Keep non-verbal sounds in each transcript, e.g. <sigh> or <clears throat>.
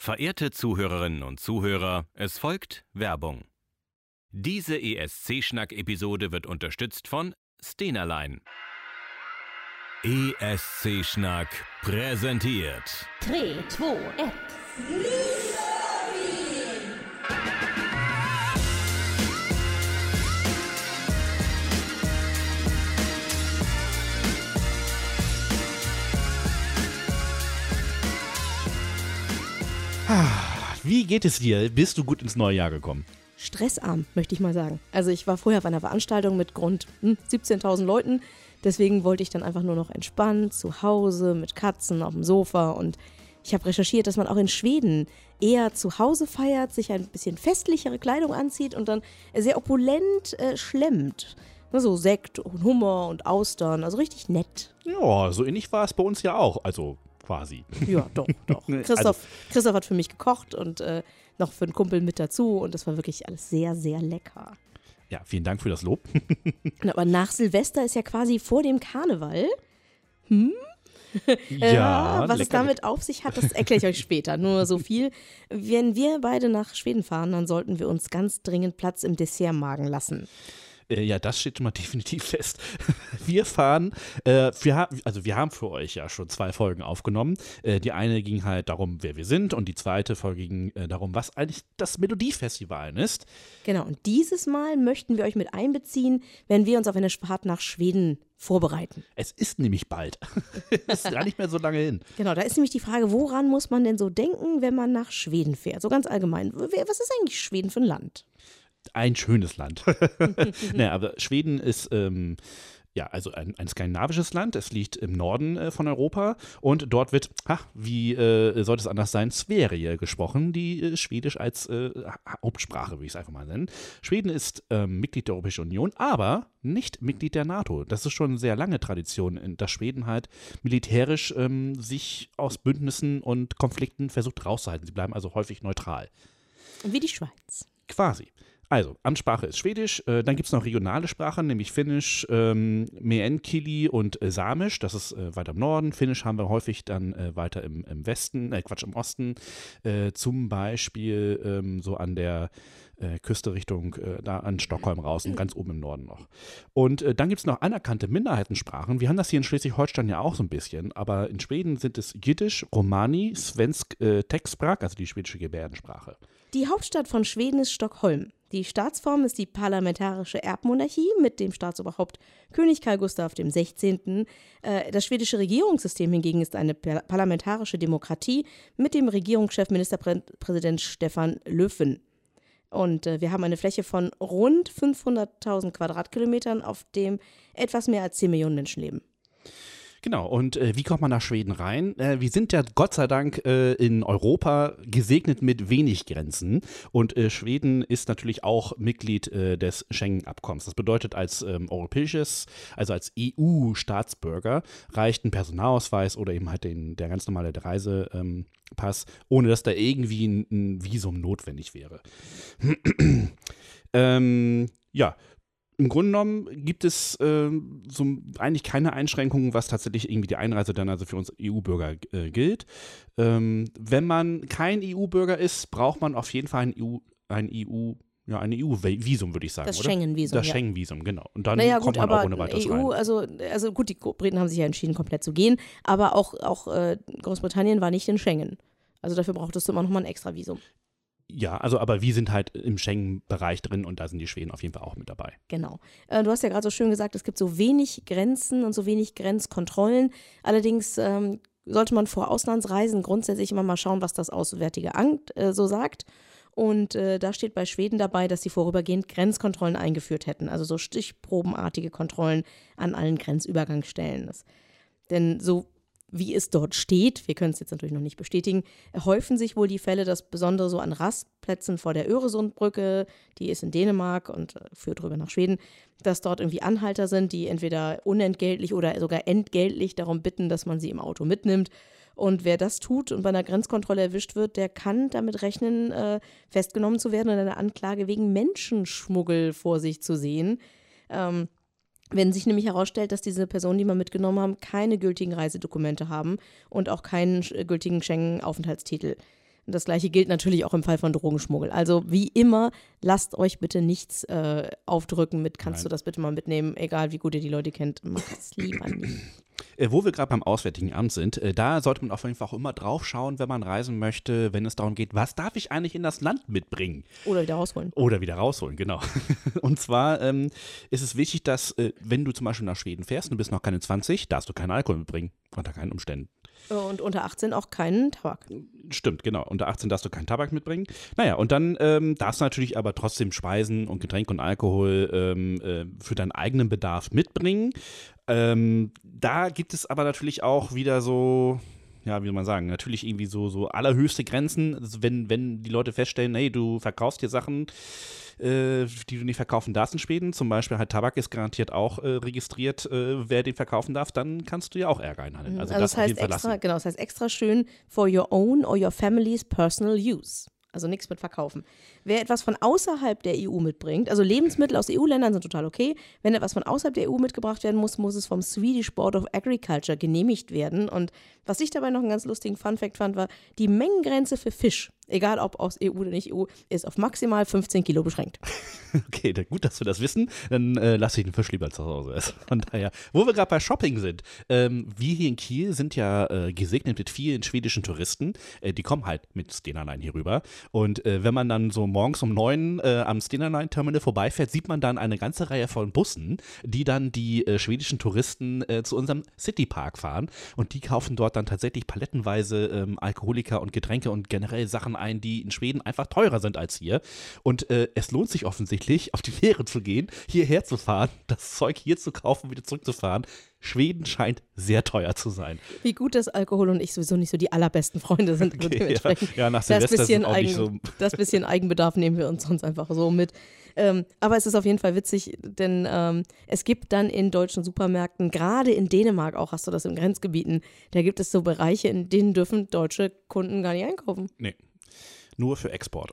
Verehrte Zuhörerinnen und Zuhörer, es folgt Werbung. Diese ESC-Schnack-Episode wird unterstützt von Stenerlein. ESC-Schnack präsentiert. 3, 2, 1. Wie geht es dir? Bist du gut ins neue Jahr gekommen? stressarm, möchte ich mal sagen. Also ich war vorher auf einer Veranstaltung mit rund hm, 17.000 Leuten. Deswegen wollte ich dann einfach nur noch entspannt zu Hause mit Katzen auf dem Sofa und ich habe recherchiert, dass man auch in Schweden eher zu Hause feiert, sich ein bisschen festlichere Kleidung anzieht und dann sehr opulent äh, schlemmt. So Sekt und Hummer und Austern, also richtig nett. Ja, so ähnlich war es bei uns ja auch. Also quasi. <laughs> Ja, doch, doch. Christoph, Christoph hat für mich gekocht und äh, noch für einen Kumpel mit dazu und das war wirklich alles sehr, sehr lecker. Ja, vielen Dank für das Lob. <laughs> Aber nach Silvester ist ja quasi vor dem Karneval. Hm? <laughs> ja, was es lecker, damit auf sich hat, das erkläre ich euch später. Nur so viel. Wenn wir beide nach Schweden fahren, dann sollten wir uns ganz dringend Platz im Dessertmagen lassen. Äh, ja, das steht schon mal <laughs> definitiv fest. Wir fahren, äh, wir haben, also wir haben für euch ja schon zwei Folgen aufgenommen. Äh, die eine ging halt darum, wer wir sind, und die zweite Folge ging äh, darum, was eigentlich das Melodiefestival ist. Genau, und dieses Mal möchten wir euch mit einbeziehen, wenn wir uns auf eine Fahrt nach Schweden vorbereiten. Es ist nämlich bald. <laughs> ist gar nicht mehr so lange hin. Genau, da ist nämlich die Frage, woran muss man denn so denken, wenn man nach Schweden fährt? So ganz allgemein. Was ist eigentlich Schweden für ein Land? Ein schönes Land. <laughs> naja, aber Schweden ist. Ähm, ja, also ein, ein skandinavisches Land. Es liegt im Norden äh, von Europa und dort wird, ha, wie äh, sollte es anders sein, Sverige gesprochen, die äh, Schwedisch als äh, Ha- Hauptsprache, würde ich es einfach mal nennen. Schweden ist ähm, Mitglied der Europäischen Union, aber nicht Mitglied der NATO. Das ist schon eine sehr lange Tradition, dass Schweden halt militärisch ähm, sich aus Bündnissen und Konflikten versucht rauszuhalten. Sie bleiben also häufig neutral. Wie die Schweiz. Quasi. Also, Amtssprache ist Schwedisch, äh, dann gibt es noch regionale Sprachen, nämlich Finnisch, ähm, Meänkieli und äh, Samisch, das ist äh, weiter im Norden. Finnisch haben wir häufig dann äh, weiter im, im Westen, äh, Quatsch, im Osten, äh, zum Beispiel ähm, so an der Küste Richtung, da an Stockholm raus und ganz oben im Norden noch. Und dann gibt es noch anerkannte Minderheitensprachen. Wir haben das hier in Schleswig-Holstein ja auch so ein bisschen, aber in Schweden sind es Jiddisch, Romani, Svensk, äh, Textsprak, also die schwedische Gebärdensprache. Die Hauptstadt von Schweden ist Stockholm. Die Staatsform ist die parlamentarische Erbmonarchie mit dem Staatsoberhaupt König Karl Gustav XVI. Äh, Das schwedische Regierungssystem hingegen ist eine par- parlamentarische Demokratie mit dem Regierungschef Ministerpräsident Stefan Löfven. Und äh, wir haben eine Fläche von rund 500.000 Quadratkilometern, auf dem etwas mehr als 10 Millionen Menschen leben. Genau, und äh, wie kommt man nach Schweden rein? Äh, wir sind ja Gott sei Dank äh, in Europa gesegnet mit wenig Grenzen und äh, Schweden ist natürlich auch Mitglied äh, des Schengen-Abkommens. Das bedeutet, als ähm, europäisches, also als EU-Staatsbürger reicht ein Personalausweis oder eben halt den, der ganz normale Reisepass, ähm, ohne dass da irgendwie ein, ein Visum notwendig wäre. <clears throat> ähm, ja, im Grunde genommen gibt es ähm, so eigentlich keine Einschränkungen, was tatsächlich irgendwie die Einreise dann also für uns EU-Bürger äh, gilt. Ähm, wenn man kein EU-Bürger ist, braucht man auf jeden Fall ein EU, ein EU, ja, ein EU-Visum, würde ich sagen. Das? Schengen-Visum, Das ja. Schengen-Visum, genau. Und dann Naja, kommt gut, man aber auch ohne weiteres EU, rein. also, also gut, die Briten haben sich ja entschieden, komplett zu gehen, aber auch, auch äh, Großbritannien war nicht in Schengen. Also dafür brauchtest du immer noch mal ein extra Visum. Ja, also aber wir sind halt im Schengen-Bereich drin und da sind die Schweden auf jeden Fall auch mit dabei. Genau. Äh, du hast ja gerade so schön gesagt, es gibt so wenig Grenzen und so wenig Grenzkontrollen. Allerdings ähm, sollte man vor Auslandsreisen grundsätzlich immer mal schauen, was das Auswärtige Amt äh, so sagt. Und äh, da steht bei Schweden dabei, dass sie vorübergehend Grenzkontrollen eingeführt hätten, also so stichprobenartige Kontrollen an allen Grenzübergangsstellen. Das, denn so wie es dort steht, wir können es jetzt natürlich noch nicht bestätigen, häufen sich wohl die Fälle, dass besonders so an Rastplätzen vor der Öresundbrücke, die ist in Dänemark und äh, führt rüber nach Schweden, dass dort irgendwie Anhalter sind, die entweder unentgeltlich oder sogar entgeltlich darum bitten, dass man sie im Auto mitnimmt. Und wer das tut und bei einer Grenzkontrolle erwischt wird, der kann damit rechnen, äh, festgenommen zu werden und eine Anklage wegen Menschenschmuggel vor sich zu sehen. Ähm, wenn sich nämlich herausstellt, dass diese Personen, die man mitgenommen haben, keine gültigen Reisedokumente haben und auch keinen gültigen Schengen-Aufenthaltstitel. Und das gleiche gilt natürlich auch im Fall von Drogenschmuggel. Also wie immer, lasst euch bitte nichts äh, aufdrücken mit, kannst Nein. du das bitte mal mitnehmen, egal wie gut ihr die Leute kennt, macht es lieber nicht. Äh, wo wir gerade beim Auswärtigen Amt sind, äh, da sollte man auf jeden Fall auch immer drauf schauen, wenn man reisen möchte, wenn es darum geht, was darf ich eigentlich in das Land mitbringen? Oder wieder rausholen. Oder wieder rausholen, genau. <laughs> Und zwar ähm, ist es wichtig, dass, äh, wenn du zum Beispiel nach Schweden fährst und du bist noch keine 20, darfst du keinen Alkohol mitbringen. Unter keinen Umständen. Und unter 18 auch keinen Tabak. Stimmt, genau. Unter 18 darfst du keinen Tabak mitbringen. Naja, und dann ähm, darfst du natürlich aber trotzdem Speisen und Getränke und Alkohol ähm, äh, für deinen eigenen Bedarf mitbringen. Ähm, da gibt es aber natürlich auch wieder so, ja, wie soll man sagen, natürlich irgendwie so, so allerhöchste Grenzen, also wenn, wenn die Leute feststellen, hey, du verkaufst dir Sachen, äh, die du nicht verkaufen darfst in Schweden, zum Beispiel halt Tabak ist garantiert auch äh, registriert, äh, wer den verkaufen darf, dann kannst du ja auch Ärger einhandeln. Also, Also, das, das heißt extra, genau, das heißt extra schön for your own or your family's personal use. Also nichts mit verkaufen. Wer etwas von außerhalb der EU mitbringt, also Lebensmittel aus EU-Ländern sind total okay. Wenn etwas von außerhalb der EU mitgebracht werden muss, muss es vom Swedish Board of Agriculture genehmigt werden. Und was ich dabei noch einen ganz lustigen Funfact fand, war, die Mengengrenze für Fisch, egal ob aus EU oder nicht EU, ist auf maximal 15 Kilo beschränkt. <laughs> Okay, gut, dass wir das wissen. Dann äh, lasse ich den Fisch lieber zu Hause essen. <laughs> Von daher, wo wir gerade bei Shopping sind. Ähm, wir hier in Kiel sind ja äh, gesegnet mit vielen schwedischen Touristen. Äh, die kommen halt mit Stena Line hier rüber. Und äh, wenn man dann so morgens um neun äh, am Stena Line Terminal vorbeifährt, sieht man dann eine ganze Reihe von Bussen, die dann die äh, schwedischen Touristen zu unserem Citypark fahren. Und die kaufen dort dann tatsächlich palettenweise ähm, Alkoholiker und Getränke und generell Sachen ein, die in Schweden einfach teurer sind als hier. Und äh, es lohnt sich offensichtlich, auf die Fähre zu gehen, hierher zu fahren, das Zeug hier zu kaufen, wieder zurückzufahren. Schweden scheint sehr teuer zu sein. Wie gut, dass Alkohol und ich sowieso nicht so die allerbesten Freunde sind. Also Okay, dementsprechend ja, ja, nach das bisschen, auch Eigen, so- das bisschen Eigenbedarf nehmen wir uns sonst einfach so mit. Ähm, aber es ist auf jeden Fall witzig, denn ähm, es gibt dann in deutschen Supermärkten, gerade in Dänemark auch, hast du das in Grenzgebieten, da gibt es so Bereiche, in denen dürfen deutsche Kunden gar nicht einkaufen. Nee. Nur für Export.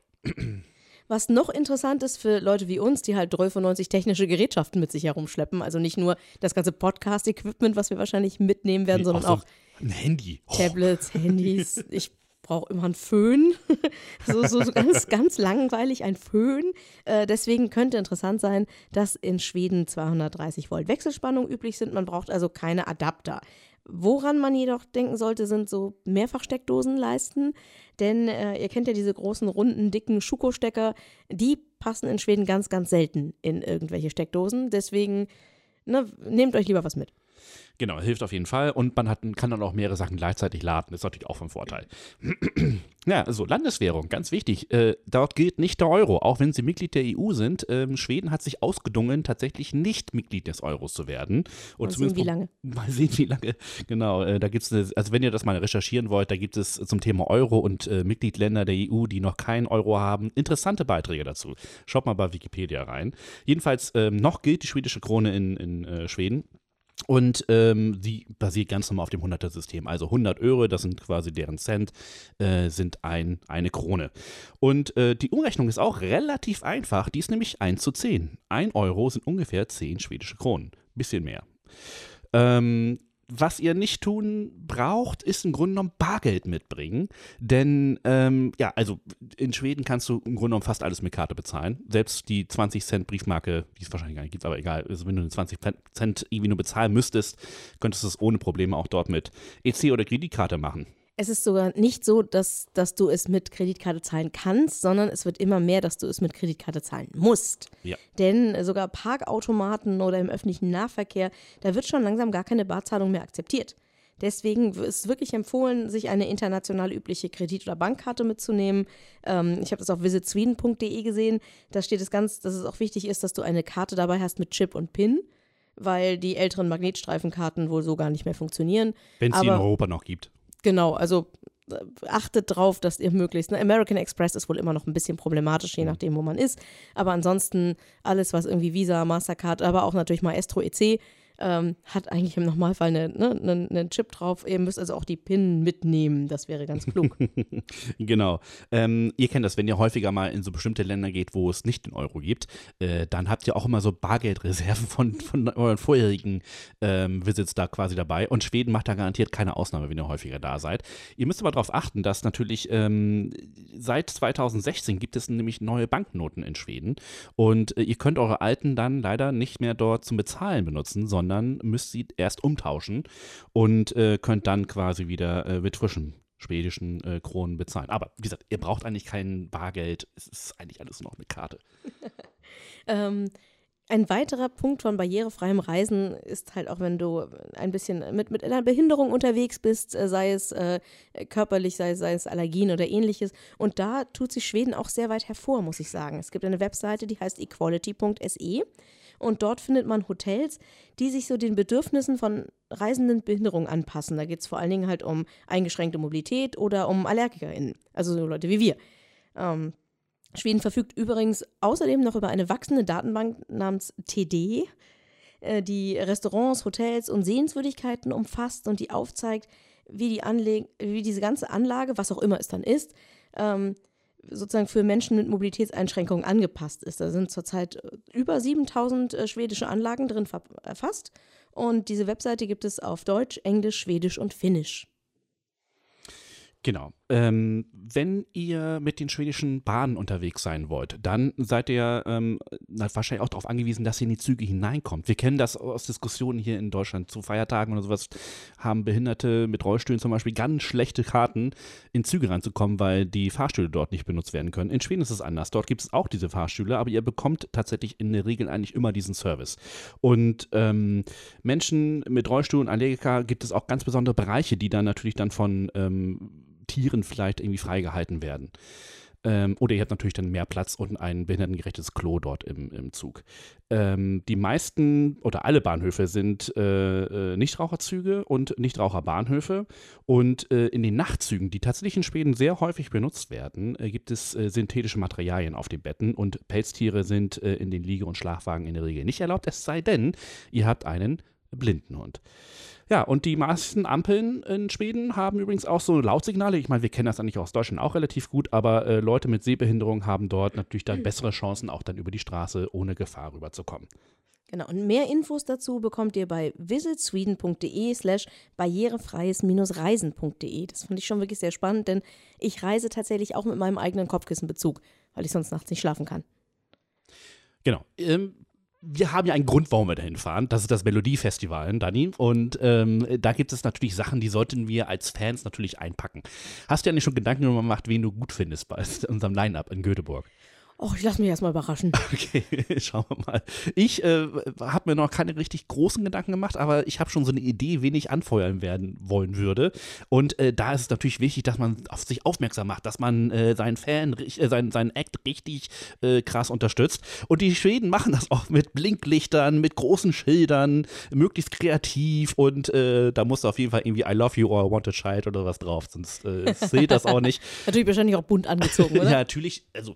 Was noch interessant ist für Leute wie uns, die halt 93 technische Gerätschaften mit sich herumschleppen, also nicht nur das ganze Podcast-Equipment, was wir wahrscheinlich mitnehmen werden, sondern so auch ein Handy. Oh, Tablets, Handys. <laughs> Ich brauche immer einen Föhn. <laughs> so, so, so ganz, ganz langweilig ein Föhn. Äh, deswegen könnte interessant sein, dass in Schweden 230 Volt Wechselspannung üblich sind. Man braucht also keine Adapter. Woran man jedoch denken sollte, sind so Mehrfachsteckdosenleisten. Denn äh, ihr kennt ja diese großen, runden, dicken Schuko-Stecker. Die passen in Schweden ganz, ganz selten in irgendwelche Steckdosen. Deswegen ne, nehmt euch lieber was mit. Genau, hilft auf jeden Fall. Und man hat, kann dann auch mehrere Sachen gleichzeitig laden. Das ist natürlich auch von Vorteil. <clears throat> ja, also Landeswährung, ganz wichtig. Äh, dort gilt nicht der Euro, auch wenn sie Mitglied der EU sind. Ähm, Schweden hat sich ausgedungen, tatsächlich nicht Mitglied des Euros zu werden. Und Mal sehen, wie lange. <laughs> Mal sehen, wie lange. Genau, äh, da gibt es, also wenn ihr das mal recherchieren wollt, da gibt es zum Thema Euro und äh, Mitgliedländer der EU, die noch keinen Euro haben, interessante Beiträge dazu. Schaut mal bei Wikipedia rein. Jedenfalls, ähm, noch gilt die schwedische Krone in, in äh, Schweden. Und ähm, die basiert ganz normal auf dem 100er-System. Also 100 Euro, das sind quasi deren Cent, äh, sind ein, eine Krone. Und äh, die Umrechnung ist auch relativ einfach. Die ist nämlich 1 zu 10. 1 Euro sind ungefähr 10 schwedische Kronen. Bisschen mehr. Ähm, was ihr nicht tun braucht, ist im Grunde genommen Bargeld mitbringen. Denn, ähm, ja, also in Schweden kannst du im Grunde genommen fast alles mit Karte bezahlen. Selbst die 20 Cent Briefmarke, die es wahrscheinlich gar nicht gibt, aber egal. Also wenn du eine 20 Cent irgendwie nur bezahlen müsstest, könntest du es ohne Probleme auch dort mit EC oder Kreditkarte machen. Es ist sogar nicht so, dass, dass du es mit Kreditkarte zahlen kannst, sondern es wird immer mehr, dass du es mit Kreditkarte zahlen musst. Ja. Denn äh, sogar Parkautomaten oder im öffentlichen Nahverkehr, da wird schon langsam gar keine Barzahlung mehr akzeptiert. Deswegen ist wirklich empfohlen, sich eine international übliche Kredit- oder Bankkarte mitzunehmen. Ähm, ich habe das auf visitsweden.de gesehen. Da steht es ganz, dass es auch wichtig ist, dass du eine Karte dabei hast mit Chip und PIN, weil die älteren Magnetstreifenkarten wohl so gar nicht mehr funktionieren. Wenn es die in Europa noch gibt. Genau, also äh, achtet drauf, dass ihr möglichst. Ne? American Express ist wohl immer noch ein bisschen problematisch, je nachdem, wo man ist. Aber ansonsten alles, was irgendwie Visa, Mastercard, aber auch natürlich Maestro EC, ähm, hat eigentlich im Normalfall einen ne, ne, ne Chip drauf. Ihr müsst also auch die PIN mitnehmen. Das wäre ganz klug. <laughs> genau. Ähm, ihr kennt das, wenn ihr häufiger mal in so bestimmte Länder geht, wo es nicht den Euro gibt, äh, dann habt ihr auch immer so Bargeldreserven von, von euren vorherigen ähm, Visits da quasi dabei. Und Schweden macht da garantiert keine Ausnahme, wenn ihr häufiger da seid. Ihr müsst aber darauf achten, dass natürlich ähm, seit 2016 gibt es nämlich neue Banknoten in Schweden. Und äh, ihr könnt eure alten dann leider nicht mehr dort zum Bezahlen benutzen, sondern sondern müsst sie erst umtauschen und äh, könnt dann quasi wieder äh, mit frischen schwedischen äh, Kronen bezahlen. Aber wie gesagt, ihr braucht eigentlich kein Bargeld. Es ist eigentlich alles noch eine Karte. <laughs> ähm, ein weiterer Punkt von barrierefreiem Reisen ist halt auch, wenn du ein bisschen mit, mit einer Behinderung unterwegs bist, äh, sei es äh, körperlich, sei, sei es Allergien oder ähnliches. Und da tut sich Schweden auch sehr weit hervor, muss ich sagen. Es gibt eine Webseite, die heißt equality.se. Und dort findet man Hotels, die sich so den Bedürfnissen von Reisenden mit Behinderung anpassen. Da geht es vor allen Dingen halt um eingeschränkte Mobilität oder um AllergikerInnen, also so Leute wie wir. Ähm, Schweden verfügt übrigens außerdem noch über eine wachsende Datenbank namens TD, äh, die Restaurants, Hotels und Sehenswürdigkeiten umfasst und die aufzeigt, wie, die Anle wie diese ganze Anlage, was auch immer es dann ist, ähm, sozusagen für Menschen mit Mobilitätseinschränkungen angepasst ist. Da sind zurzeit äh, über 7000 äh, schwedische Anlagen drin erfasst. Und diese Webseite gibt es auf Deutsch, Englisch, Schwedisch und Finnisch. Genau. Ähm, wenn ihr mit den schwedischen Bahnen unterwegs sein wollt, dann seid ihr ähm, wahrscheinlich auch darauf angewiesen, dass ihr in die Züge hineinkommt. Wir kennen das aus Diskussionen hier in Deutschland. Zu Feiertagen oder sowas haben Behinderte mit Rollstühlen zum Beispiel ganz schlechte Karten, in Züge reinzukommen, weil die Fahrstühle dort nicht benutzt werden können. In Schweden ist es anders. Dort gibt es auch diese Fahrstühle, aber ihr bekommt tatsächlich in der Regel eigentlich immer diesen Service. Und ähm, Menschen mit Rollstuhl und Allergiker gibt es auch ganz besondere Bereiche, die dann natürlich dann von ähm, Tieren vielleicht irgendwie freigehalten werden. Ähm, oder ihr habt natürlich dann mehr Platz und ein behindertengerechtes Klo dort im, im Zug. Ähm, die meisten oder alle Bahnhöfe sind äh, äh, Nichtraucherzüge und Nichtraucherbahnhöfe. Und äh, in den Nachtzügen, die tatsächlich in Schweden sehr häufig benutzt werden, äh, gibt es äh, synthetische Materialien auf den Betten und Pelztiere sind äh, in den Liege- und Schlafwagen in der Regel nicht erlaubt, es sei denn, ihr habt einen Blindenhund. Ja, und die meisten Ampeln in Schweden haben übrigens auch so Lautsignale. Ich meine, wir kennen das eigentlich aus Deutschland auch relativ gut, aber äh, Leute mit Sehbehinderung haben dort natürlich dann bessere Chancen, auch dann über die Straße ohne Gefahr rüberzukommen. Genau, und mehr Infos dazu bekommt ihr bei visitsweden.de slash barrierefreies-reisen.de. Das fand ich schon wirklich sehr spannend, denn ich reise tatsächlich auch mit meinem eigenen Kopfkissenbezug, weil ich sonst nachts nicht schlafen kann. Genau. Ähm, wir haben ja einen Grund, warum wir dahin fahren. Das ist das Melodiefestival, Dani. Und ähm, da gibt es natürlich Sachen, die sollten wir als Fans natürlich einpacken. Hast du ja nicht schon Gedanken gemacht, wen du gut findest bei <laughs> unserem Line-Up in Göteborg? Oh, ich lasse mich erstmal überraschen. <laughs> Okay, <laughs> schauen wir mal. Ich äh, habe mir noch keine richtig großen Gedanken gemacht, aber ich habe schon so eine Idee, wen ich anfeuern werden wollen würde. Und äh, da ist es natürlich wichtig, dass man auf sich aufmerksam macht, dass man äh, seinen Fan, äh, seinen, seinen Act richtig äh, krass unterstützt. Und die Schweden machen das auch mit Blinklichtern, mit großen Schildern, möglichst kreativ. Und äh, da muss auf jeden Fall irgendwie I love you or I want a child oder was drauf, sonst seht das auch nicht. <laughs> natürlich wahrscheinlich auch bunt angezogen, oder? ja, natürlich. Also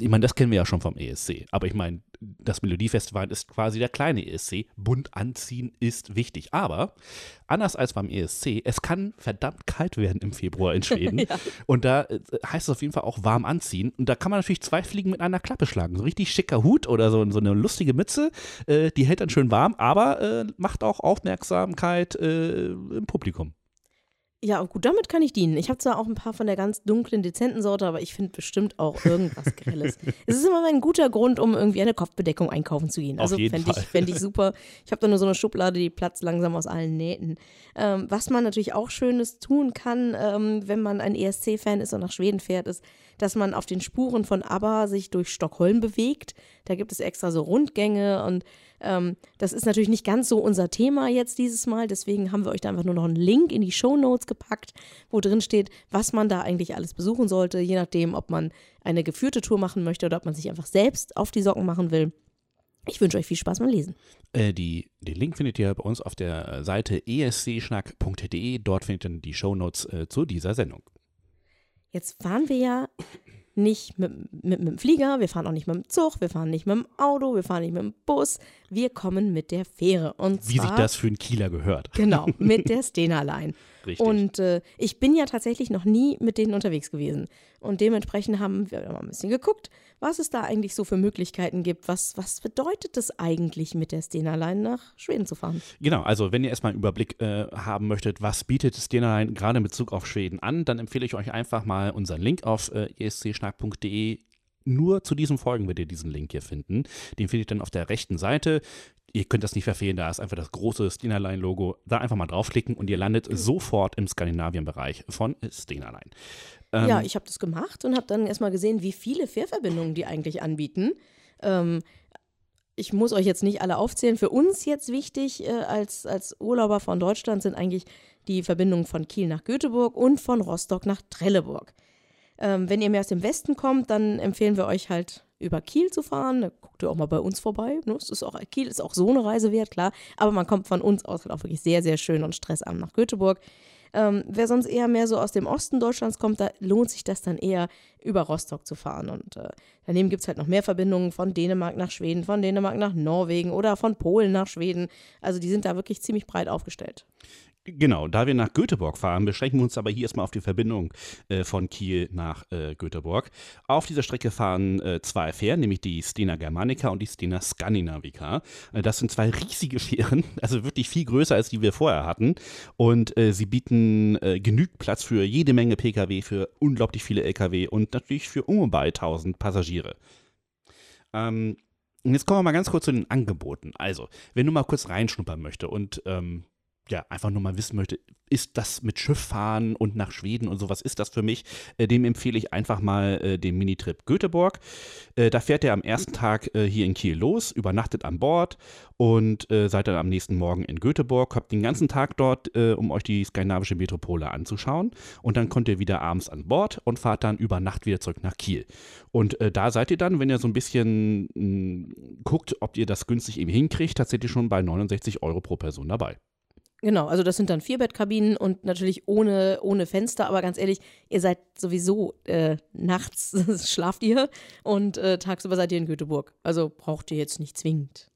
ich meine, das kennen wir ja schon vom ESC, aber ich meine, das Melodiefestival ist quasi der kleine ESC. Bunt anziehen ist wichtig. Aber anders als beim ESC, es kann verdammt kalt werden im Februar in Schweden. <laughs> ja. Und da äh, heißt es auf jeden Fall auch warm anziehen. Und da kann man natürlich zwei Fliegen mit einer Klappe schlagen. So ein richtig schicker Hut oder so, so eine lustige Mütze, äh, die hält dann schön warm, aber äh, macht auch Aufmerksamkeit äh, im Publikum. Ja, gut, damit kann ich dienen. Ich habe zwar auch ein paar von der ganz dunklen, dezenten Sorte, aber ich finde bestimmt auch irgendwas Grelles. <laughs> es ist immer ein guter Grund, um irgendwie eine Kopfbedeckung einkaufen zu gehen. Also fände ich, fänd ich <laughs> super. Ich habe da nur so eine Schublade, die platzt langsam aus allen Nähten. Ähm, was man natürlich auch Schönes tun kann, ähm, wenn man ein ESC-Fan ist und nach Schweden fährt, ist, dass man auf den Spuren von ABBA sich durch Stockholm bewegt. Da gibt es extra so Rundgänge und ähm, das ist natürlich nicht ganz so unser Thema jetzt dieses Mal. Deswegen haben wir euch da einfach nur noch einen Link in die Show Notes gepackt, wo drin steht, was man da eigentlich alles besuchen sollte, je nachdem, ob man eine geführte Tour machen möchte oder ob man sich einfach selbst auf die Socken machen will. Ich wünsche euch viel Spaß beim Lesen. Äh, die, den Link findet ihr bei uns auf der Seite escschnack.de. Dort findet ihr die Shownotes äh, zu dieser Sendung. Jetzt waren wir ja nicht mit, mit, mit dem Flieger, wir fahren auch nicht mit dem Zug, wir fahren nicht mit dem Auto, wir fahren nicht mit dem Bus, wir kommen mit der Fähre. Und Wie zwar, sich das für einen Kieler gehört. Genau, <laughs> mit der Stena Line. Richtig. Und äh, ich bin ja tatsächlich noch nie mit denen unterwegs gewesen. Und dementsprechend haben wir mal ein bisschen geguckt, was es da eigentlich so für Möglichkeiten gibt. Was, was bedeutet es eigentlich, mit der Stena Line nach Schweden zu fahren? Genau, also wenn ihr erstmal einen Überblick äh, haben möchtet, was bietet Stena Line gerade in Bezug auf Schweden an, dann empfehle ich euch einfach mal unseren Link auf äh, escschnack.de. Nur zu diesen Folgen werdet ihr diesen Link hier finden. Den findet ihr dann auf der rechten Seite. Ihr könnt das nicht verfehlen, da ist einfach das große Stena Line Logo. Da einfach mal draufklicken und ihr landet sofort im Skandinavien-Bereich von Stena Line. Ähm, ja, ich habe das gemacht und habe dann erstmal gesehen, wie viele Fährverbindungen die eigentlich anbieten. Ähm, ich muss euch jetzt nicht alle aufzählen. Für uns jetzt wichtig äh, als, als Urlauber von Deutschland sind eigentlich die Verbindungen von Kiel nach Göteborg und von Rostock nach Trelleborg. Ähm, wenn ihr mehr aus dem Westen kommt, dann empfehlen wir euch halt über Kiel zu fahren. Da guckt ihr auch mal bei uns vorbei. Ne? Ist auch, Kiel ist auch so eine Reise wert, klar. Aber man kommt von uns aus halt auch wirklich sehr, sehr schön und stressarm nach Göteborg. Ähm, wer sonst eher mehr so aus dem Osten Deutschlands kommt, da lohnt sich das dann eher über Rostock zu fahren. Und äh, daneben gibt es halt noch mehr Verbindungen von Dänemark nach Schweden, von Dänemark nach Norwegen oder von Polen nach Schweden. Also die sind da wirklich ziemlich breit aufgestellt. Genau, da wir nach Göteborg fahren, beschränken wir uns aber hier erstmal auf die Verbindung äh, von Kiel nach äh, Göteborg. Auf dieser Strecke fahren äh, zwei Fähren, nämlich die Stena Germanica und die Stena Scandinavica. Äh, das sind zwei riesige <laughs> Fähren, also wirklich viel größer als die wir vorher hatten. Und äh, sie bieten äh, genügend Platz für jede Menge Pkw, für unglaublich viele Lkw und natürlich für ungefähr 1000 Passagiere. Ähm, und jetzt kommen wir mal ganz kurz zu den Angeboten. Also, wenn du mal kurz reinschnuppern möchtest und ähm, ja, einfach nur mal wissen möchte, ist das mit Schiff fahren und nach Schweden und sowas, ist das für mich? Äh, dem empfehle ich einfach mal äh, den Minitrip Göteborg. Äh, da fährt er am ersten Tag äh, hier in Kiel los, übernachtet an Bord und äh, seid dann am nächsten Morgen in Göteborg, habt den ganzen Tag dort, um euch die skandinavische Metropole anzuschauen. Und dann kommt ihr wieder abends an Bord und fahrt dann über Nacht wieder zurück nach Kiel. Und da seid ihr dann, wenn ihr so ein bisschen mh, guckt, ob ihr das günstig eben hinkriegt, tatsächlich schon bei 69 Euro pro Person dabei. Genau, also das sind dann Vierbettkabinen und natürlich ohne, ohne Fenster, aber ganz ehrlich, ihr seid sowieso äh, nachts <laughs> schlaft ihr und äh, tagsüber seid ihr in Göteborg. Also braucht ihr jetzt nicht zwingend.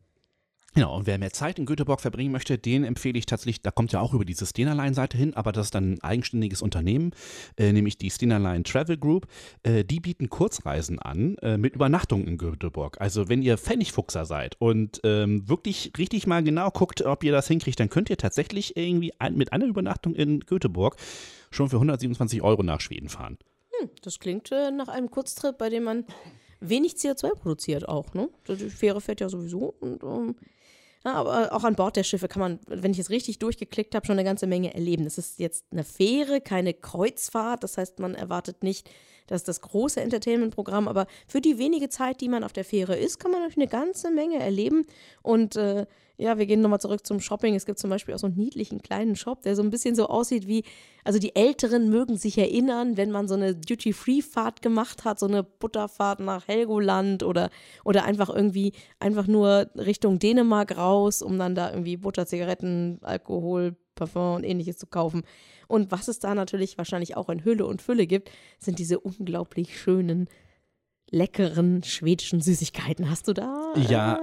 Genau, und wer mehr Zeit in Göteborg verbringen möchte, den empfehle ich tatsächlich, da kommt ja auch über diese Stena-Line-Seite hin, aber das ist dann ein eigenständiges Unternehmen, äh, nämlich die Stena-Line Travel Group. Äh, die bieten Kurzreisen an äh, mit Übernachtung in Göteborg. Also wenn ihr Pfennigfuchser seid und ähm, wirklich richtig mal genau guckt, ob ihr das hinkriegt, dann könnt ihr tatsächlich irgendwie ein, mit einer Übernachtung in Göteborg schon für 127 Euro nach Schweden fahren. Hm, das klingt äh, nach einem Kurztrip, bei dem man wenig CO2 produziert auch, ne? Die Fähre fährt ja sowieso und ähm, ja, aber auch an Bord der Schiffe kann man, wenn ich es richtig durchgeklickt habe, schon eine ganze Menge erleben. Das ist jetzt eine Fähre, keine Kreuzfahrt. Das heißt, man erwartet nicht das, das große Entertainment-Programm, aber für die wenige Zeit, die man auf der Fähre ist, kann man natürlich eine ganze Menge erleben. Und äh, ja, wir gehen nochmal zurück zum Shopping. Es gibt zum Beispiel auch so einen niedlichen kleinen Shop, der so ein bisschen so aussieht wie, also die Älteren mögen sich erinnern, wenn man so eine Duty-Free-Fahrt gemacht hat, so eine Butterfahrt nach Helgoland oder, oder einfach irgendwie einfach nur Richtung Dänemark raus, um dann da irgendwie Butter, Zigaretten, Alkohol, Parfum und ähnliches zu kaufen. Und was es da natürlich wahrscheinlich auch in Hülle und Fülle gibt, sind diese unglaublich schönen leckeren schwedischen Süßigkeiten. Hast du da? Ja,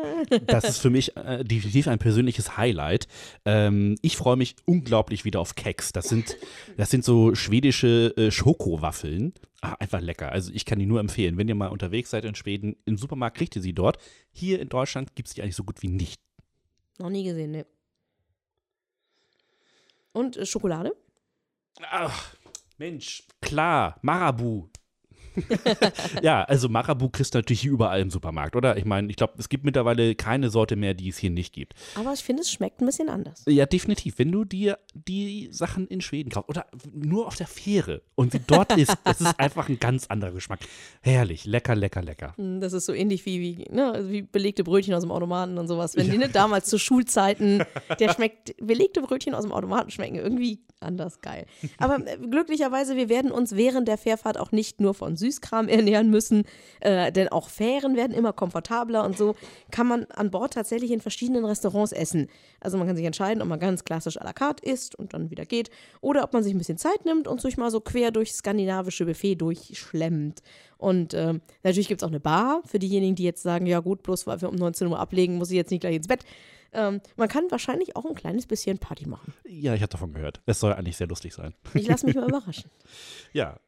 das ist für mich äh, definitiv ein persönliches Highlight. Ähm, ich freue mich unglaublich wieder auf Keks. Das sind, das sind so schwedische äh, Schokowaffeln. Ah, einfach lecker. Also ich kann die nur empfehlen. Wenn ihr mal unterwegs seid in Schweden, im Supermarkt kriegt ihr sie dort. Hier in Deutschland gibt es die eigentlich so gut wie nicht. Noch nie gesehen, ne. Und äh, Schokolade? Ach, Mensch, klar, Marabu. <laughs> ja, also Marabu kriegst du natürlich überall im Supermarkt, oder? Ich meine, ich glaube, es gibt mittlerweile keine Sorte mehr, die es hier nicht gibt. Aber ich finde, es schmeckt ein bisschen anders. Ja, definitiv. Wenn du dir die Sachen in Schweden kaufst oder nur auf der Fähre und sie dort isst, <laughs> das ist einfach ein ganz anderer Geschmack. Herrlich, lecker, lecker, lecker. Hm, das ist so ähnlich wie, wie, ne, also wie belegte Brötchen aus dem Automaten und sowas. Wenn ja. die ne, damals zu <laughs> Schulzeiten, der schmeckt, belegte Brötchen aus dem Automaten schmecken irgendwie anders geil. Aber äh, glücklicherweise, wir werden uns während der Fährfahrt auch nicht nur von Süßkram <laughs> ernähren müssen, äh, denn auch Fähren werden immer komfortabler und so kann man an Bord tatsächlich in verschiedenen Restaurants essen. Also man kann sich entscheiden, ob man ganz klassisch à la carte isst und dann wieder geht oder ob man sich ein bisschen Zeit nimmt und sich mal so quer durchs skandinavische Buffet durchschlemmt. Und äh, natürlich gibt es auch eine Bar für diejenigen, die jetzt sagen, ja gut, bloß weil wir um 19 Uhr ablegen, muss ich jetzt nicht gleich ins Bett. Ähm, man kann wahrscheinlich auch ein kleines bisschen Party machen. Ja, ich hatte davon gehört. Es soll eigentlich sehr lustig sein. Ich lasse mich mal <laughs> überraschen. Ja.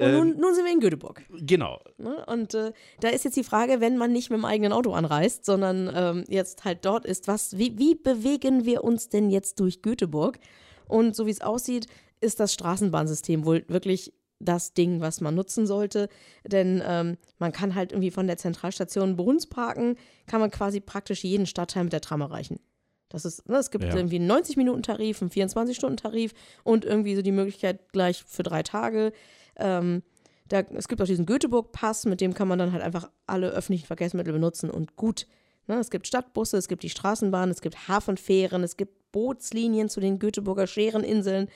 Und nun, Ähm, nun sind wir in Göteborg. genau. Ne? Und äh, da ist jetzt die Frage, wenn man nicht mit dem eigenen Auto anreist, sondern ähm, jetzt halt dort ist, was, wie, wie bewegen wir uns denn jetzt durch Göteborg? Und so wie es aussieht, ist das Straßenbahnsystem wohl wirklich das Ding, was man nutzen sollte. Denn ähm, man kann halt irgendwie von der Zentralstation Brunsparken, kann man quasi praktisch jeden Stadtteil mit der Tram erreichen. Das ist, ne, es gibt Ja. irgendwie einen 90-Minuten-Tarif, einen 24-Stunden-Tarif und irgendwie so die Möglichkeit gleich für drei Tage. Ähm, da, es gibt auch diesen Göteborg-Pass, mit dem kann man dann halt einfach alle öffentlichen Verkehrsmittel benutzen und gut. Ne, es gibt Stadtbusse, es gibt die Straßenbahn, es gibt Hafenfähren, es gibt Bootslinien zu den Göteborger Schereninseln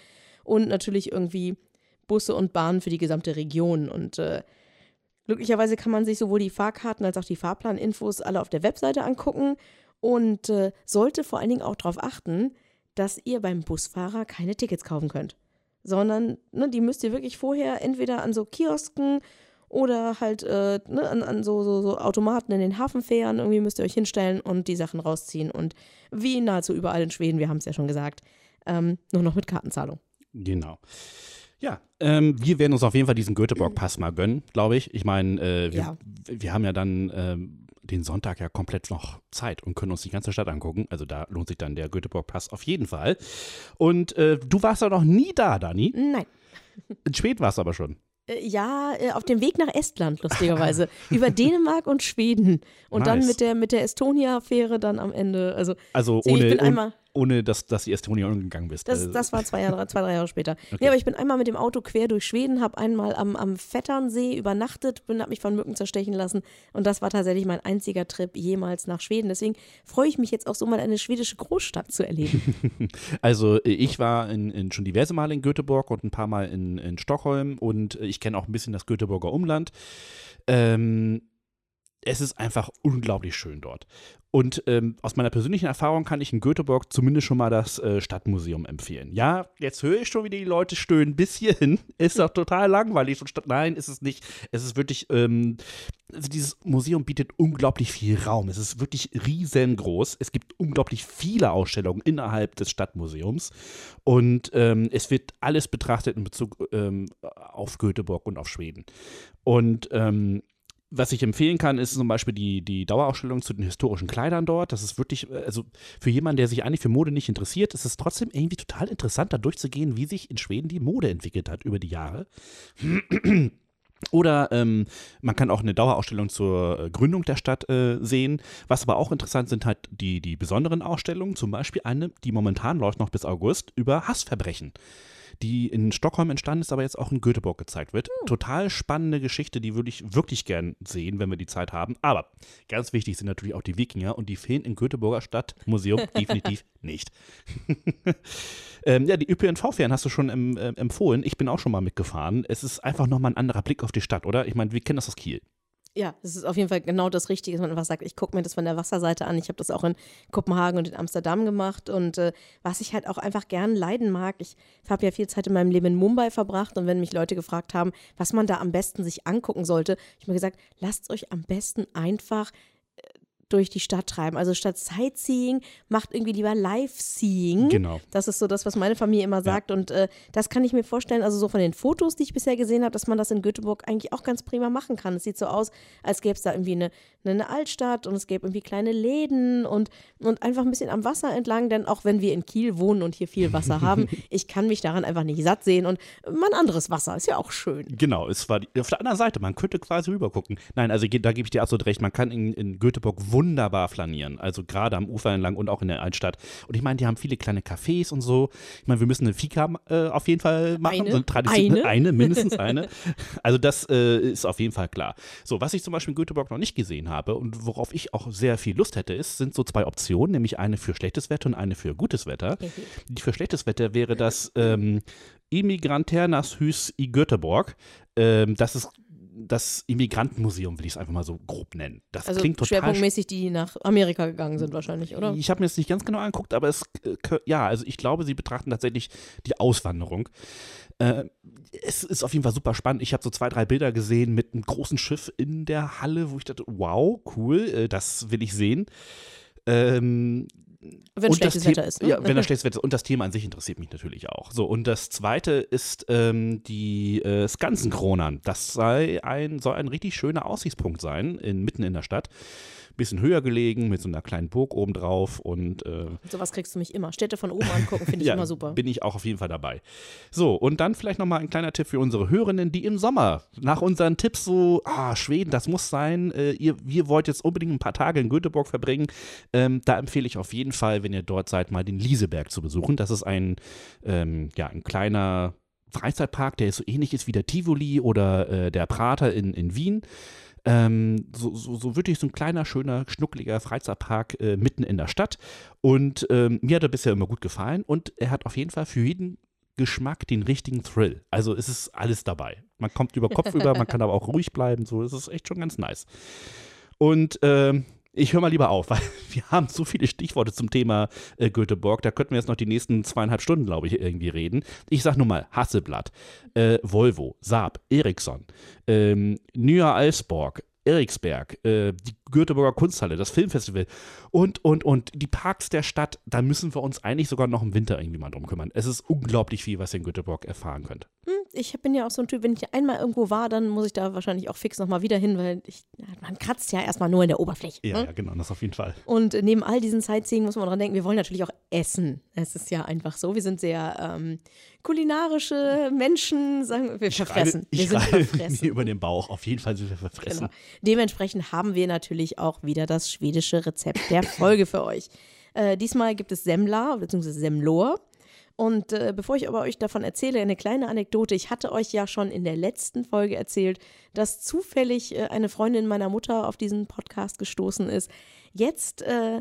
und natürlich irgendwie Busse und Bahnen für die gesamte Region. Und äh, glücklicherweise kann man sich sowohl die Fahrkarten als auch die Fahrplaninfos alle auf der Webseite angucken und äh, sollte vor allen Dingen auch darauf achten, dass ihr beim Busfahrer keine Tickets kaufen könnt sondern ne, die müsst ihr wirklich vorher entweder an so Kiosken oder halt äh, ne, an, an so, so, so Automaten in den Hafenfähren irgendwie müsst ihr euch hinstellen und die Sachen rausziehen. Und wie nahezu überall in Schweden, wir haben es ja schon gesagt, ähm, nur noch mit Kartenzahlung. Genau. Ja, ähm, wir werden uns auf jeden Fall diesen Göteborg-Pass <clears throat> mal gönnen, glaube ich. Ich meine, äh, wir, Ja. wir haben ja dann ähm, den Sonntag ja komplett noch Zeit und können uns die ganze Stadt angucken. Also da lohnt sich dann der Göteborg-Pass auf jeden Fall. Und äh, du warst ja noch nie da, Dani. Nein. In Schweden warst du aber schon. Äh, Ja, äh, auf dem Weg nach Estland, lustigerweise. <laughs> Über Dänemark und Schweden. Und dann Nice. mit der, mit der Estonia-Fähre dann am Ende. Also, Also ohne, ohne, dass, dass die Estonia umgegangen bist. Das, Also, das war zwei, Jahre, zwei, drei Jahre später. <laughs> Okay. Nee, aber ich bin einmal mit dem Auto quer durch Schweden, habe einmal am, am Vetternsee übernachtet, bin, habe mich von Mücken zerstechen lassen. Und das war tatsächlich mein einziger Trip jemals nach Schweden. Deswegen freue ich mich jetzt auch so mal eine schwedische Großstadt zu erleben. <laughs> Also äh, ich war in, in, schon diverse Male in Göteborg und ein paar Mal in, in Stockholm und äh, ich kenne auch ein bisschen das Göteborger Umland. Ähm, es ist einfach unglaublich schön dort. Und ähm, aus meiner persönlichen Erfahrung kann ich in Göteborg zumindest schon mal das äh, Stadtmuseum empfehlen. Ja, jetzt höre ich schon, wie die Leute stöhnen. Bis hierhin <laughs> ist doch total langweilig. Und Stadt, nein, ist es nicht. Es ist wirklich, ähm, also dieses Museum bietet unglaublich viel Raum. Es ist wirklich riesengroß. Es gibt unglaublich viele Ausstellungen innerhalb des Stadtmuseums. Und ähm, es wird alles betrachtet in Bezug ähm, auf Göteborg und auf Schweden. Und ähm, was ich empfehlen kann, ist zum Beispiel die, die Dauerausstellung zu den historischen Kleidern dort. Das ist wirklich, äh, also für jemanden, der sich eigentlich für Mode nicht interessiert, ist es trotzdem irgendwie total interessant, da durchzugehen, wie sich in Schweden die Mode entwickelt hat über die Jahre. Oder ähm, man kann auch eine Dauerausstellung zur äh, Gründung der Stadt äh, sehen. Was aber auch interessant sind halt die, die besonderen Ausstellungen, zum Beispiel eine, die momentan läuft noch bis August, über Hassverbrechen die in Stockholm entstanden ist, aber jetzt auch in Göteborg gezeigt wird. Total spannende Geschichte, die würde ich wirklich gern sehen, wenn wir die Zeit haben. Aber ganz wichtig sind natürlich auch die Wikinger und die fehlen im Göteborger Stadtmuseum <laughs> definitiv nicht. <laughs> ähm, ja, die ÖPNV-Fähren hast du schon em, äh, empfohlen. Ich bin auch schon mal mitgefahren. Es ist einfach nochmal ein anderer Blick auf die Stadt, oder? Ich meine, wir kennen das aus Kiel. Ja, das ist auf jeden Fall genau das Richtige, dass man einfach sagt, ich gucke mir das von der Wasserseite an. Ich habe das auch in Kopenhagen und in Amsterdam gemacht. Und äh, was ich halt auch einfach gern leiden mag, ich habe ja viel Zeit in meinem Leben in Mumbai verbracht und wenn mich Leute gefragt haben, was man da am besten sich angucken sollte, ich mir gesagt, lasst euch am besten einfach durch die Stadt treiben. Also statt Sightseeing macht irgendwie lieber Live-Seeing. Genau. Das ist so das, was meine Familie immer sagt. Und äh, das kann ich mir vorstellen, also so von den Fotos, die ich bisher gesehen habe, dass man das in Göteborg eigentlich auch ganz prima machen kann. Es sieht so aus, als gäbe es da irgendwie eine, eine Altstadt und es gäbe irgendwie kleine Läden und, und einfach ein bisschen am Wasser entlang. Denn auch wenn wir in Kiel wohnen und hier viel Wasser <laughs> haben, ich kann mich daran einfach nicht satt sehen. Und mal ein anderes Wasser ist ja auch schön. Genau, es war auf der anderen Seite, man könnte quasi rübergucken. Nein, also da gebe ich dir absolut recht, man kann in, in Göteborg wunderbar flanieren, also gerade am Ufer entlang und auch in der Altstadt. Und ich meine, die haben viele kleine Cafés und so. Ich meine, wir müssen eine Fika äh, auf jeden Fall machen, Eine? so eine Tradition, Eine? <laughs> eine mindestens eine. <laughs> Also das äh, ist auf jeden Fall klar. So, was ich zum Beispiel in Göteborg noch nicht gesehen habe, habe und worauf ich auch sehr viel Lust hätte, ist, sind so zwei Optionen, nämlich eine für schlechtes Wetter und eine für gutes Wetter. Die für schlechtes Wetter wäre das ähm, Immigranternas Hus i Göteborg. Ähm, das ist das Immigrantenmuseum, will ich es einfach mal so grob nennen. Das Also klingt total schwerpunktmäßig, die nach Amerika gegangen sind wahrscheinlich, oder? ich habe mir das nicht ganz genau angeguckt, aber es, äh, ja, also ich glaube, sie betrachten tatsächlich die Auswanderung. Äh, es ist auf jeden Fall super spannend. Ich habe so zwei, drei Bilder gesehen mit einem großen Schiff in der Halle, wo ich dachte, wow, cool, äh, das will ich sehen. Ähm, Wenn schlechtes Wetter ist. Ne? Ja, wenn das schlechtes Wetter ist. Und das Thema an sich interessiert mich natürlich auch. So, und das zweite ist ähm, die äh, Skansenkronern. Das sei ein, soll ein richtig schöner Aussichtspunkt sein, in, mitten in der Stadt. Bisschen höher gelegen, mit so einer kleinen Burg obendrauf und äh, Sowas kriegst du mich immer. Städte von oben angucken, finde ich <laughs> ja, immer super. bin ich auch auf jeden Fall dabei. So, und dann vielleicht nochmal ein kleiner Tipp für unsere Hörerinnen, die im Sommer nach unseren Tipps so, ah, Schweden, das muss sein, äh, ihr, ihr wollt jetzt unbedingt ein paar Tage in Göteborg verbringen. Ähm, da empfehle ich auf jeden Fall, wenn ihr dort seid, mal den Lieseberg zu besuchen. Das ist ein, ähm, ja, ein kleiner Freizeitpark, der so ähnlich ist wie der Tivoli oder äh, der Prater in, in Wien. Ähm, so, so, so wirklich so ein kleiner, schöner, schnuckliger Freizeitpark äh, mitten in der Stadt. Und ähm, mir hat er bisher immer gut gefallen und er hat auf jeden Fall für jeden Geschmack den richtigen Thrill. Also es ist alles dabei. Man kommt über Kopf über, man kann <laughs> aber auch ruhig bleiben. So, es ist echt schon ganz nice. Und ähm, ich höre mal lieber auf, <laughs> weil wir haben so viele Stichworte zum Thema äh, Göteborg. Da könnten wir jetzt noch die nächsten zweieinhalb Stunden, glaube ich, irgendwie reden. Ich sage nur mal Hasselblatt, äh, Volvo, Saab, Ericsson, ähm, Nya Alsborg, Eriksberg, äh, die Göteborger Kunsthalle, das Filmfestival und, und, und die Parks der Stadt. Da müssen wir uns eigentlich sogar noch im Winter irgendwie mal drum kümmern. Es ist unglaublich viel, was ihr in Göteborg erfahren könnt. Hm, ich bin ja auch so ein Typ, wenn ich einmal irgendwo war, dann muss ich da wahrscheinlich auch fix nochmal wieder hin, weil ich, man kratzt ja erstmal nur in der Oberfläche. Ja, ne? ja, genau, das auf jeden Fall. Und neben all diesen Sightseeing muss man dran denken, wir wollen natürlich auch essen. Es ist ja einfach so. Wir sind sehr ähm, kulinarische Menschen, sagen wir, wir verfressen. Ich wir sind schreibe verfressen. mir über den Bauch. Auf jeden Fall sind wir verfressen. Genau. Dementsprechend haben wir natürlich auch wieder das schwedische Rezept der <coughs> Folge für euch. Äh, diesmal gibt es Semla bzw. Semlor. Und äh, bevor ich aber euch davon erzähle, eine kleine Anekdote. Ich hatte euch ja schon in der letzten Folge erzählt, dass zufällig äh, eine Freundin meiner Mutter auf diesen Podcast gestoßen ist. Jetzt, äh,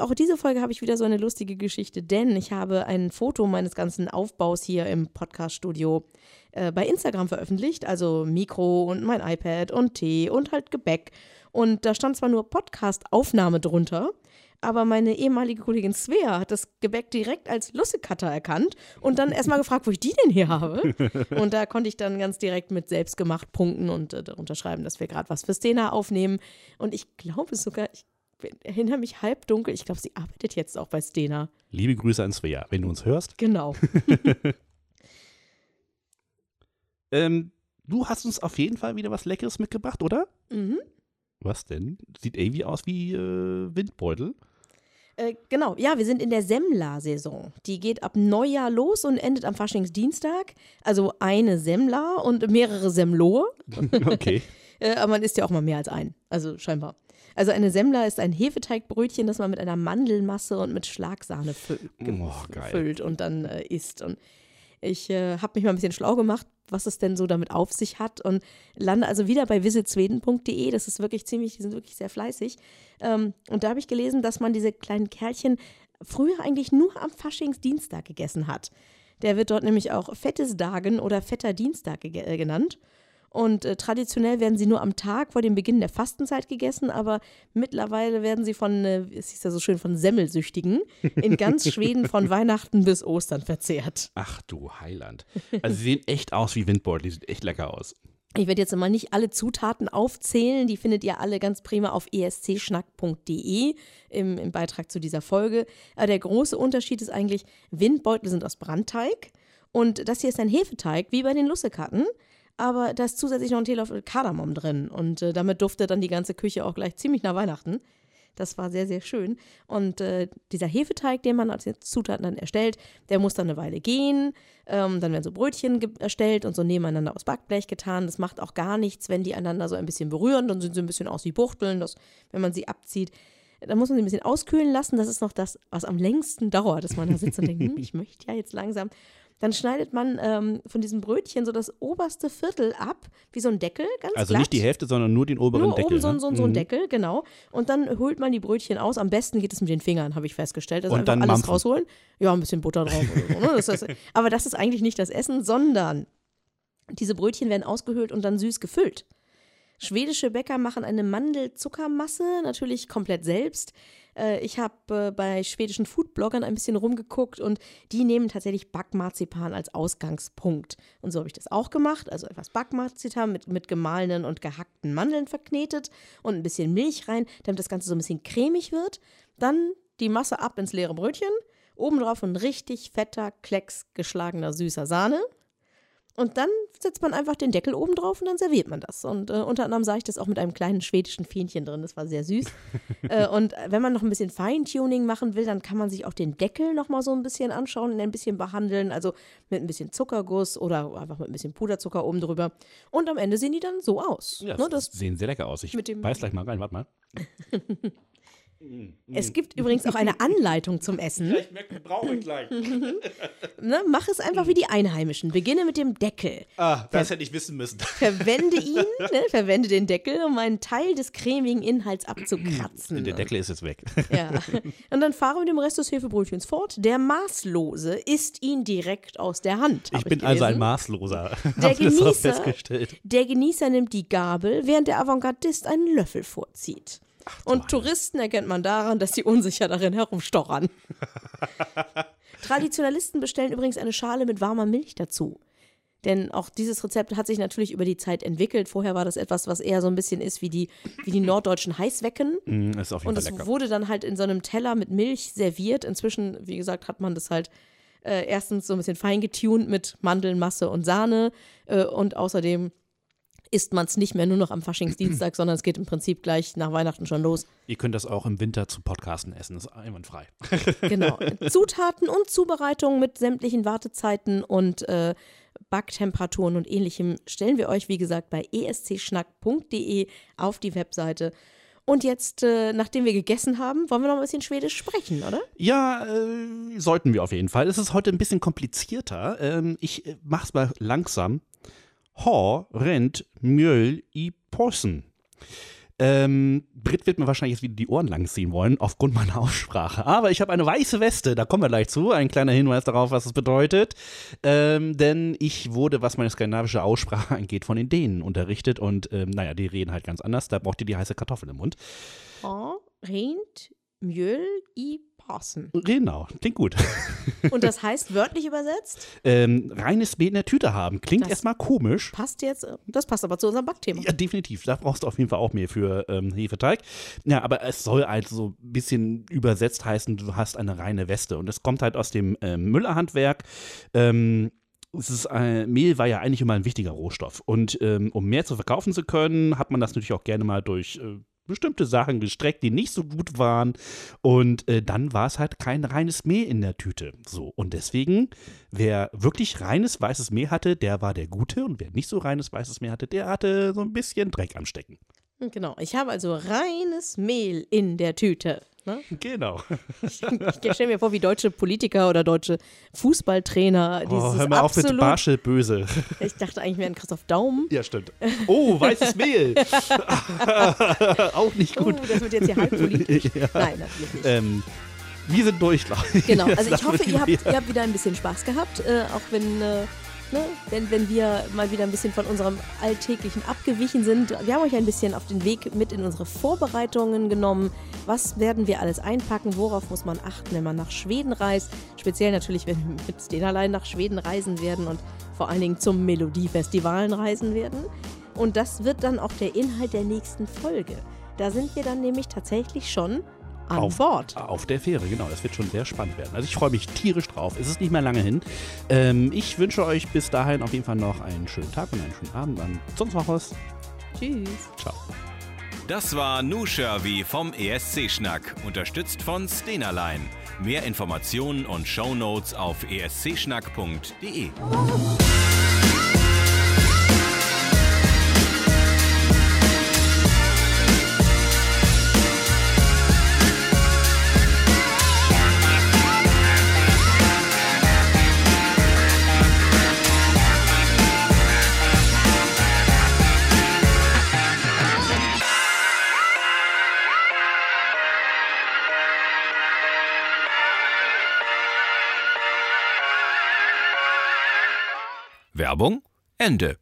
auch diese Folge habe ich wieder so eine lustige Geschichte, denn ich habe ein Foto meines ganzen Aufbaus hier im Podcaststudio äh, bei Instagram veröffentlicht. Also Mikro und mein iPad und Tee und halt Gebäck. Und da stand zwar nur Podcast-Aufnahme drunter, aber meine ehemalige Kollegin Svea hat das Gebäck direkt als Lussekatter erkannt und dann erstmal gefragt, wo ich die denn hier habe. <laughs> Und da konnte ich dann ganz direkt mit selbstgemacht punkten und äh, darunter schreiben, dass wir gerade was für Stena aufnehmen. Und ich glaube sogar, ich erinnere mich halbdunkel, ich glaube, sie arbeitet jetzt auch bei Stena. Liebe Grüße an Svea, wenn du uns hörst. Genau. <laughs> <laughs> Ähm, du hast uns auf jeden Fall wieder was Leckeres mitgebracht, oder? Mhm. Was denn? Sieht irgendwie aus wie äh, Windbeutel. Äh, genau, ja, wir sind in der Semmler-Saison. Die geht ab Neujahr los und endet am Faschingsdienstag. Also eine Semmler und mehrere Semlor. <laughs> Okay. <laughs> Äh, aber man isst ja auch mal mehr als einen. Also scheinbar. Also eine Semmler ist ein Hefeteigbrötchen, das man mit einer Mandelmasse und mit Schlagsahne fü Oh, füllt und dann äh, isst. Und ich äh, habe mich mal ein bisschen schlau gemacht, was es denn so damit auf sich hat und lande also wieder bei visitsweden.de. Das ist wirklich ziemlich, die sind wirklich sehr fleißig. Ähm, und da habe ich gelesen, dass man diese kleinen Kerlchen früher eigentlich nur am Faschingsdienstag gegessen hat. Der wird dort nämlich auch Fettesdagen oder Fetter Dienstag ge äh, genannt. Und äh, traditionell werden sie nur am Tag vor dem Beginn der Fastenzeit gegessen, aber mittlerweile werden sie von, äh, es hieß ja so schön, von Semmelsüchtigen in ganz <laughs> Schweden von Weihnachten bis Ostern verzehrt. Ach du Heiland. Also sie sehen echt aus wie Windbeutel, die sieht echt lecker aus. Ich werde jetzt mal nicht alle Zutaten aufzählen, die findet ihr alle ganz prima auf escschnack.de im, im Beitrag zu dieser Folge. Aber der große Unterschied ist eigentlich, Windbeutel sind aus Brandteig und das hier ist ein Hefeteig, wie bei den Lussekatten. Aber da ist zusätzlich noch ein Teelöffel Kardamom drin und äh, damit duftet dann die ganze Küche auch gleich ziemlich nach Weihnachten. Das war sehr, sehr schön. Und äh, dieser Hefeteig, den man als Zutaten dann erstellt, der muss dann eine Weile gehen. Ähm, dann werden so Brötchen erstellt und so nebeneinander aus Backblech getan. Das macht auch gar nichts, wenn die einander so ein bisschen berühren. Dann sind sie ein bisschen aus wie Buchteln, das, wenn man sie abzieht. Dann muss man sie ein bisschen auskühlen lassen. Das ist noch das, was am längsten dauert, dass man da sitzt und denkt, <laughs> hm, ich möchte ja jetzt langsam. Dann schneidet man ähm, von diesem Brötchen so das oberste Viertel ab, wie so ein Deckel, ganz Also glatt. nicht die Hälfte, sondern nur den oberen Nur Deckel. oben so, ein- ne? so, ein- so ein Mhm. Deckel, genau. Und dann holt man die Brötchen aus. Am besten geht es mit den Fingern, habe ich festgestellt. Also Und dann alles mampfen. rausholen. Ja, ein bisschen Butter drauf so. Ne? Das ist, <laughs> aber das ist eigentlich nicht das Essen, sondern diese Brötchen werden ausgehöhlt und dann süß gefüllt. Schwedische Bäcker machen eine Mandelzuckermasse, natürlich komplett selbst. Äh, Ich habe äh, bei schwedischen Foodbloggern ein bisschen rumgeguckt und die nehmen tatsächlich Backmarzipan als Ausgangspunkt. Und so habe ich das auch gemacht. Also etwas Backmarzipan mit, mit gemahlenen und gehackten Mandeln verknetet und ein bisschen Milch rein, damit das Ganze so ein bisschen cremig wird. Dann die Masse ab ins leere Brötchen. Obendrauf ein richtig fetter Klecks geschlagener süßer Sahne. Und dann setzt man einfach den Deckel oben drauf und dann serviert man das. Und äh, unter anderem sah ich das auch mit einem kleinen schwedischen Fähnchen drin. Das war sehr süß. <laughs> äh, und wenn man noch ein bisschen Feintuning machen will, dann kann man sich auch den Deckel noch mal so ein bisschen anschauen und ein bisschen behandeln. Also mit ein bisschen Zuckerguss oder einfach mit ein bisschen Puderzucker oben drüber. Und am Ende sehen die dann so aus. Ja, ne, das das, sehen sehr lecker aus. Ich mit dem- beiß gleich mal rein, warte mal. <laughs> es gibt übrigens auch eine <laughs> Anleitung zum Essen. Ich merke, brauche ich <laughs> gleich. Ne, mach es einfach wie die Einheimischen. Beginne mit dem Deckel. Ah, das hätte ich wissen müssen. Verwende ihn, <laughs> ne, verwende den Deckel, um einen Teil des cremigen Inhalts abzukratzen. Der Deckel ist jetzt weg. Ja. Und dann fahre mit dem Rest des Hefebrötchens fort. Der Maßlose isst ihn direkt aus der Hand. Ich bin also ein. Maßloser. Der Genießer, festgestellt. der Genießer nimmt die Gabel, während der Avantgardist einen Löffel vorzieht. Und Touristen erkennt man daran, dass sie unsicher darin herumstochern. <laughs> Traditionalisten bestellen übrigens eine Schale mit warmer Milch dazu. Denn auch dieses Rezept hat sich natürlich über die Zeit entwickelt. Vorher war das etwas, was eher so ein bisschen ist wie die, wie die norddeutschen Heißwecken. Mm, ist auf jeden Und Fall es lecker. wurde dann halt in so einem Teller mit Milch serviert. Inzwischen, wie gesagt, hat man das halt äh, erstens so ein bisschen fein getuned mit Mandelmasse und Sahne. Äh, und außerdem isst man es nicht mehr nur noch am Faschingsdienstag, <clears throat> sondern es geht im Prinzip gleich nach Weihnachten schon los. Ihr könnt das auch im Winter zu Podcasten essen. Das ist einwandfrei. <laughs> Genau. Zutaten und Zubereitung mit sämtlichen Wartezeiten und äh, Backtemperaturen und ähnlichem stellen wir euch, wie gesagt, bei escschnack.de auf die Webseite. Und jetzt, äh, nachdem wir gegessen haben, wollen wir noch ein bisschen Schwedisch sprechen, oder? Ja, äh, sollten wir auf jeden Fall. Es ist heute ein bisschen komplizierter. Ähm, ich äh, mach's mal langsam. Ha, rent, mjöl i possen. Ähm, Britt wird mir wahrscheinlich jetzt wieder die Ohren langziehen wollen, aufgrund meiner Aussprache. Aber ich habe eine weiße Weste, da kommen wir gleich zu. Ein kleiner Hinweis darauf, was es bedeutet. Ähm, denn ich wurde, was meine skandinavische Aussprache <laughs> angeht, von den Dänen unterrichtet. Und ähm, naja, die reden halt ganz anders. Da braucht ihr die heiße Kartoffel im Mund. Ha, rent, mjöl i passen. Genau, klingt gut. <laughs> Und das heißt wörtlich übersetzt, ähm, reines Mehl in der Tüte haben. Klingt Das- erstmal komisch. passt jetzt, äh, das passt aber zu unserem Backthema. Ja, definitiv. Da brauchst du auf jeden Fall auch Mehl für ähm, Hefeteig. Ja, aber es soll halt so ein bisschen übersetzt heißen, du hast eine reine Weste. Und es kommt halt aus dem ähm, Müllerhandwerk. Ähm, es ist, äh, Mehl war ja eigentlich immer ein wichtiger Rohstoff. Und ähm, um mehr zu verkaufen zu können, hat man das natürlich auch gerne mal durch äh, bestimmte Sachen gestreckt, die nicht so gut waren. Und äh, dann war es halt kein reines Mehl in der Tüte. So. Und deswegen, wer wirklich reines weißes Mehl hatte, der war der Gute. Und wer nicht so reines weißes Mehl hatte, der hatte so ein bisschen Dreck am Stecken. Genau, ich habe also reines Mehl in der Tüte. Ne? Genau. Ich, ich stelle mir vor, wie deutsche Politiker oder deutsche Fußballtrainer Oh, dieses hör mal auf mit Barschel böse. ich dachte eigentlich mehr an Christoph Daum. Ja, stimmt. Oh, weißes Mehl. <laughs> auch nicht Oh, gut. das wird jetzt hier halb politisch. <laughs> Nein, natürlich nicht. Ähm, wir sind durch, glaube ich. Genau, also <laughs> ich hoffe, ihr habt, wieder- ihr habt wieder ein bisschen Spaß gehabt, äh, auch wenn, äh, ne, wenn, wenn wir mal wieder ein bisschen von unserem Alltäglichen abgewichen sind. Wir haben euch ein bisschen auf den Weg mit in unsere Vorbereitungen genommen. Was werden wir alles einpacken? Worauf muss man achten, wenn man nach Schweden reist? Speziell natürlich, wenn wir mit Stenalein nach Schweden reisen werden und vor allen Dingen zum Melodiefestivalen reisen werden. Und das wird dann auch der Inhalt der nächsten Folge. Da sind wir dann nämlich tatsächlich schon an Auf- Bord. Auf der Fähre, genau. Das wird schon sehr spannend werden. Also ich freue mich tierisch drauf. Es ist nicht mehr lange hin. Ähm, ich wünsche euch bis dahin auf jeden Fall noch einen schönen Tag und einen schönen Abend. Dann sonst noch was. Tschüss. Ciao. Das war Nuschervi vom ESC-Schnack, unterstützt von Stenerline. Mehr Informationen und Shownotes auf escschnack.de. Werbung Ende.